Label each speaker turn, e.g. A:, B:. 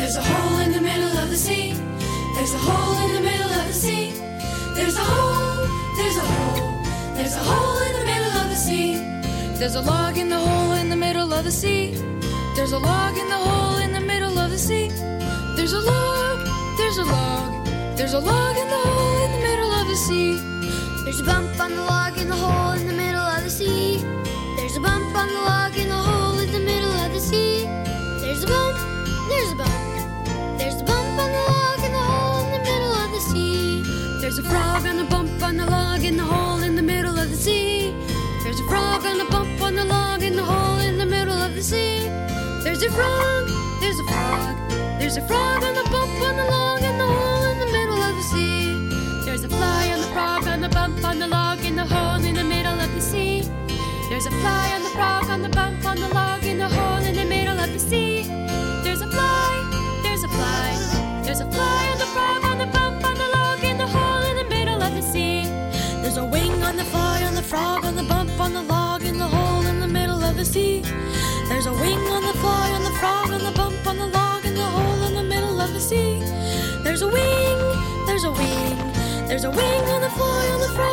A: There's a hole in the middle of the sea. There's a hole in the middle of the sea. There's a hole, there's a hole, there's a hole in the middle of the sea.
B: There's a log in the hole in the middle of the sea. There's a log in the hole in the middle of the sea. There's a log, there's a log, there's a log in the hole in the middle of the sea.
C: There's a bump on the log in the hole in the middle of the sea. There's a bump on the log There's a
B: frog on the bump on the log in the hole in the middle of the sea. There's a frog on the bump on the log in the hole in the middle of the sea. There's a frog, there's a frog, there's a frog on the bump on the log in the hole in the middle of the sea. There's a fly on the frog on the bump on the log in the hole in the middle of the sea. There's a fly on the frog on the bump on the log on the fly on the frog on the bump on the log in the hole in the middle of the sea. There's a wing on the fly on the frog on the bump on the log in the hole in the middle of the sea. There's a wing, there's a wing, there's a wing on the fly on the frog.